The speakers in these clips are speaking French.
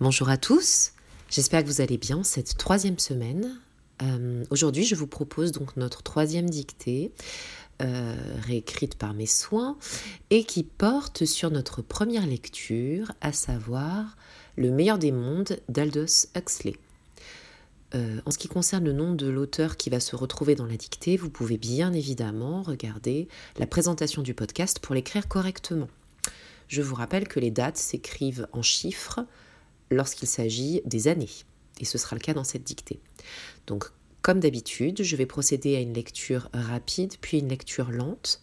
Bonjour à tous, j'espère que vous allez bien cette troisième semaine. Euh, aujourd'hui, je vous propose donc notre troisième dictée, euh, réécrite par mes soins, et qui porte sur notre première lecture, à savoir Le meilleur des mondes d'Aldous Huxley. Euh, en ce qui concerne le nom de l'auteur qui va se retrouver dans la dictée, vous pouvez bien évidemment regarder la présentation du podcast pour l'écrire correctement. Je vous rappelle que les dates s'écrivent en chiffres lorsqu'il s'agit des années. Et ce sera le cas dans cette dictée. Donc, comme d'habitude, je vais procéder à une lecture rapide, puis une lecture lente.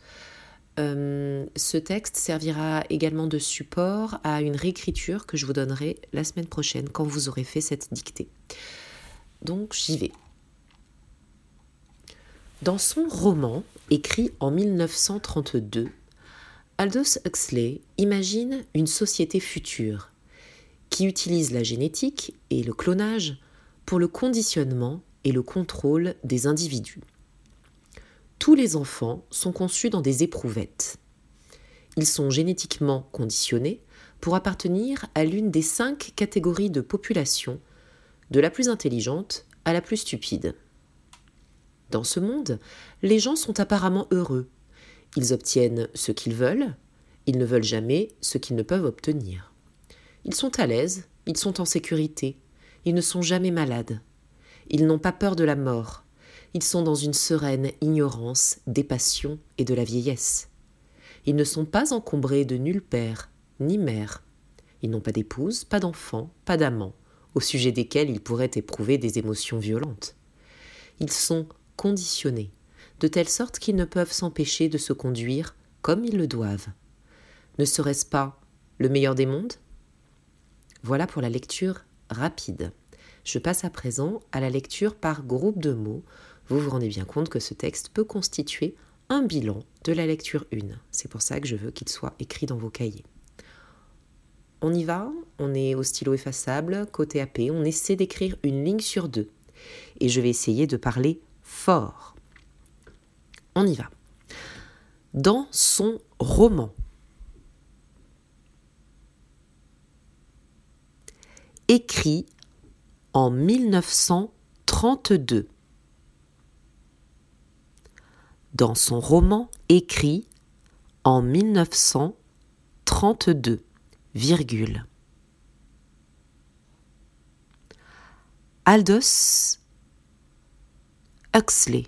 Euh, ce texte servira également de support à une réécriture que je vous donnerai la semaine prochaine quand vous aurez fait cette dictée. Donc j'y vais. Dans son roman, écrit en 1932, Aldous Huxley imagine une société future qui utilise la génétique et le clonage pour le conditionnement et le contrôle des individus. Tous les enfants sont conçus dans des éprouvettes. Ils sont génétiquement conditionnés pour appartenir à l'une des cinq catégories de population, de la plus intelligente à la plus stupide. Dans ce monde, les gens sont apparemment heureux. Ils obtiennent ce qu'ils veulent, ils ne veulent jamais ce qu'ils ne peuvent obtenir. Ils sont à l'aise, ils sont en sécurité, ils ne sont jamais malades. Ils n'ont pas peur de la mort, ils sont dans une sereine ignorance des passions et de la vieillesse. Ils ne sont pas encombrés de nul père, ni mère. Ils n'ont pas d'épouse, pas d'enfants, pas d'amants, au sujet desquels ils pourraient éprouver des émotions violentes. Ils sont conditionnés, de telle sorte qu'ils ne peuvent s'empêcher de se conduire comme ils le doivent. Ne serait-ce pas le meilleur des mondes? Voilà pour la lecture rapide. Je passe à présent à la lecture par groupe de mots. Vous vous rendez bien compte que ce texte peut constituer un bilan de la lecture 1. C'est pour ça que je veux qu'il soit écrit dans vos cahiers. On y va, on est au stylo effaçable, côté AP, on essaie d'écrire une ligne sur deux. Et je vais essayer de parler fort. On y va. Dans son roman, écrit en 1932. Dans son roman écrit en 1932, virgule. Aldous Huxley.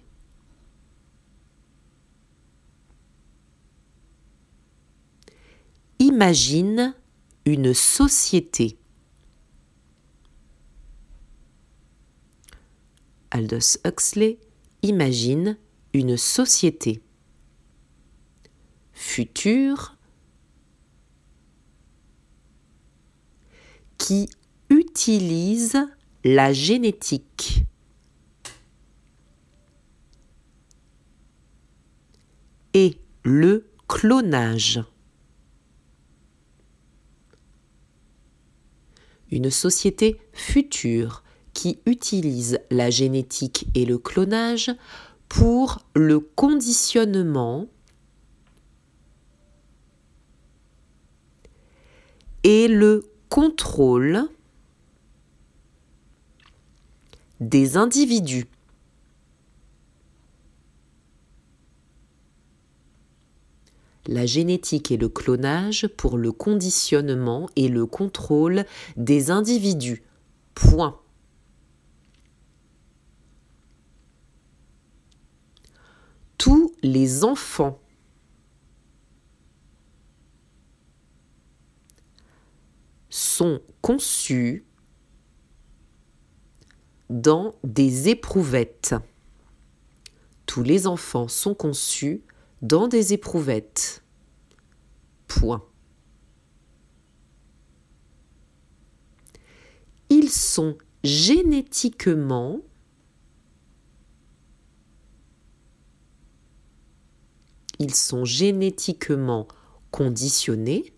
Imagine une société Aldous Huxley imagine une société future qui utilise la génétique. et le clonage. Une société future qui utilise la génétique et le clonage pour le conditionnement et le contrôle des individus. La génétique et le clonage pour le conditionnement et le contrôle des individus. Point. tous les enfants. sont conçus dans des éprouvettes. Tous les enfants sont conçus dans des éprouvettes. Point. Ils sont génétiquement ils sont génétiquement conditionnés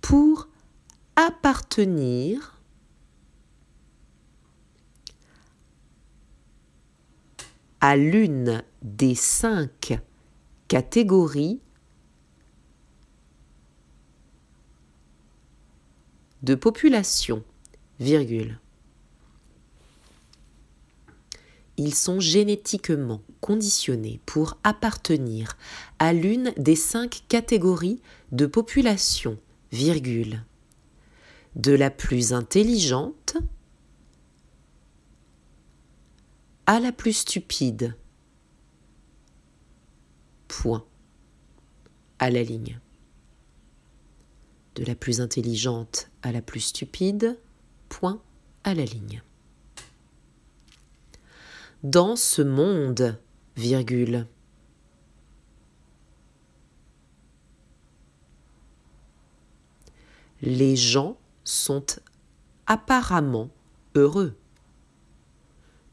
pour appartenir à l'une des cinq catégories de population. Ils sont génétiquement conditionnés pour appartenir à l'une des cinq catégories de population, virgule. De la plus intelligente à la plus stupide. Point. À la ligne de la plus intelligente à la plus stupide, point à la ligne. Dans ce monde, virgule. Les gens sont apparemment heureux.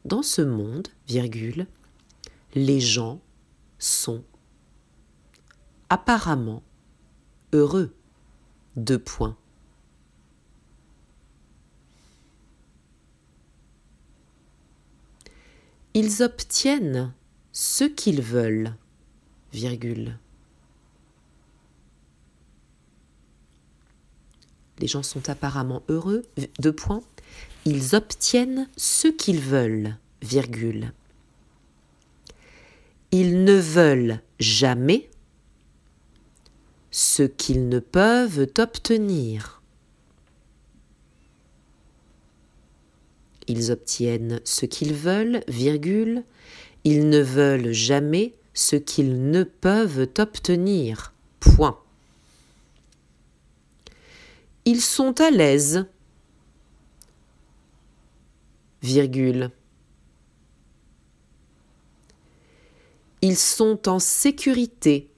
Dans ce monde, virgule, les gens sont apparemment heureux. Deux points. Ils obtiennent ce qu'ils veulent, virgule. Les gens sont apparemment heureux, deux points. Ils obtiennent ce qu'ils veulent, virgule. Ils ne veulent jamais ce qu'ils ne peuvent obtenir. Ils obtiennent ce qu'ils veulent, virgule, ils ne veulent jamais ce qu'ils ne peuvent obtenir. Point. Ils sont à l'aise, virgule. Ils sont en sécurité,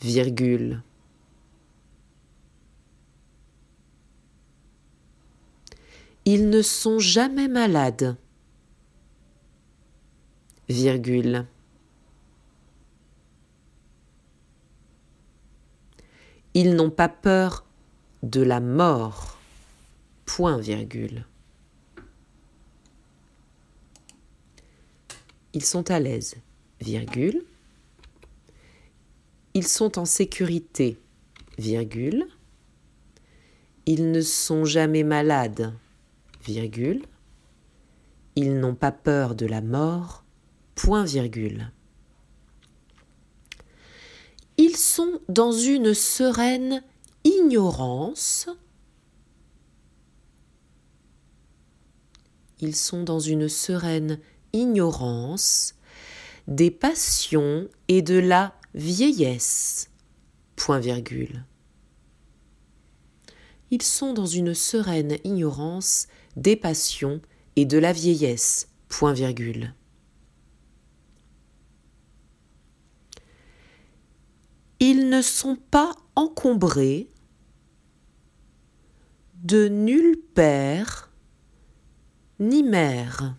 virgule. Ils ne sont jamais malades, virgule. Ils n'ont pas peur de la mort, point virgule. Ils sont à l'aise, virgule. Ils sont en sécurité, virgule. Ils ne sont jamais malades, Ils n'ont pas peur de la mort, point virgule. Ils sont dans une sereine ignorance. Ils sont dans une sereine ignorance des passions et de la vieillesse. Ils sont dans une sereine ignorance des passions et de la vieillesse. Ils ne sont pas encombrés de nul père ni mère.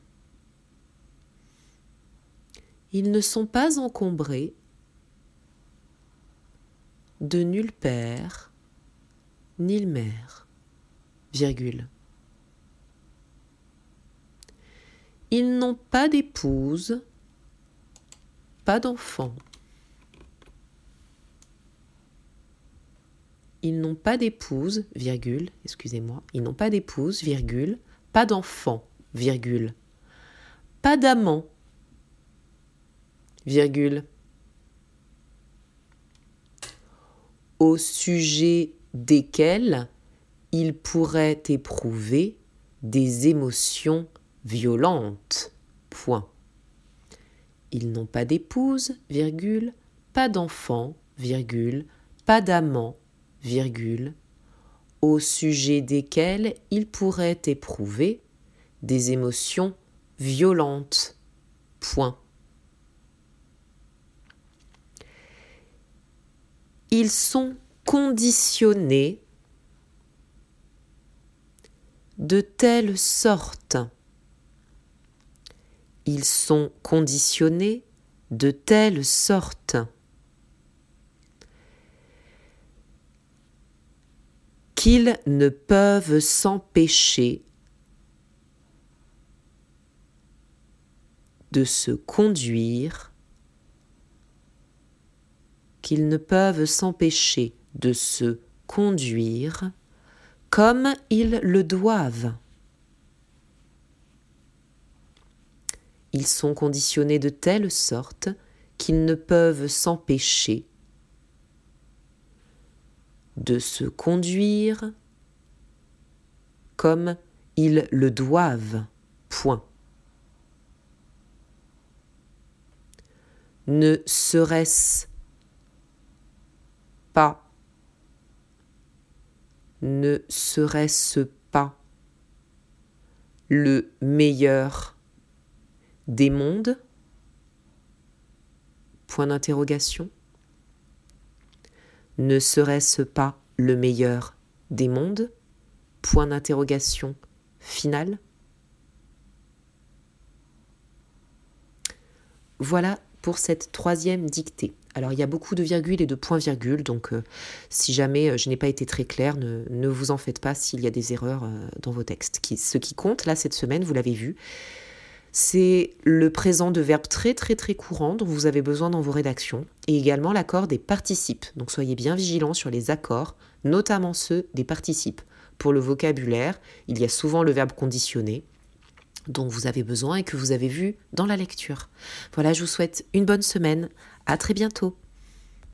Ils ne sont pas encombrés de nul père, ni mère. Ils n'ont pas d'épouse, pas d'enfant. Ils n'ont pas d'épouse, virgule, excusez-moi, ils n'ont pas d'épouse, virgule, pas d'enfant, virgule, pas d'amant, virgule, au sujet desquels ils pourraient éprouver des émotions violentes. Point. Ils n'ont pas d'épouse, virgule, pas d'enfant, virgule, pas d'amant, virgule, au sujet desquels ils pourraient éprouver des émotions violentes. Point. ils sont conditionnés de telle sorte. Ils sont conditionnés de telle sorte qu'ils ne peuvent s'empêcher de se conduire qu'ils ne peuvent s'empêcher de se conduire comme ils le doivent. Ils sont conditionnés de telle sorte qu'ils ne peuvent s'empêcher de se conduire comme ils le doivent. Point. Ne serait-ce pas ne serait-ce pas le meilleur des mondes? Point d'interrogation. Ne serait-ce pas le meilleur des mondes? Point d'interrogation final. Voilà pour cette troisième dictée. Alors il y a beaucoup de virgules et de points-virgules, donc euh, si jamais euh, je n'ai pas été très claire, ne, vous en faites pas s'il y a des erreurs euh, dans vos textes. ce qui compte là cette semaine, vous l'avez vu, c'est le présent de verbes très très très courants dont vous avez besoin dans vos rédactions, et également l'accord des participes. Donc soyez bien vigilants sur les accords, notamment ceux des participes. Pour le vocabulaire, il y a souvent le verbe conditionné, dont vous avez besoin et que vous avez vu dans la lecture. Voilà, je vous souhaite une bonne semaine. À très bientôt.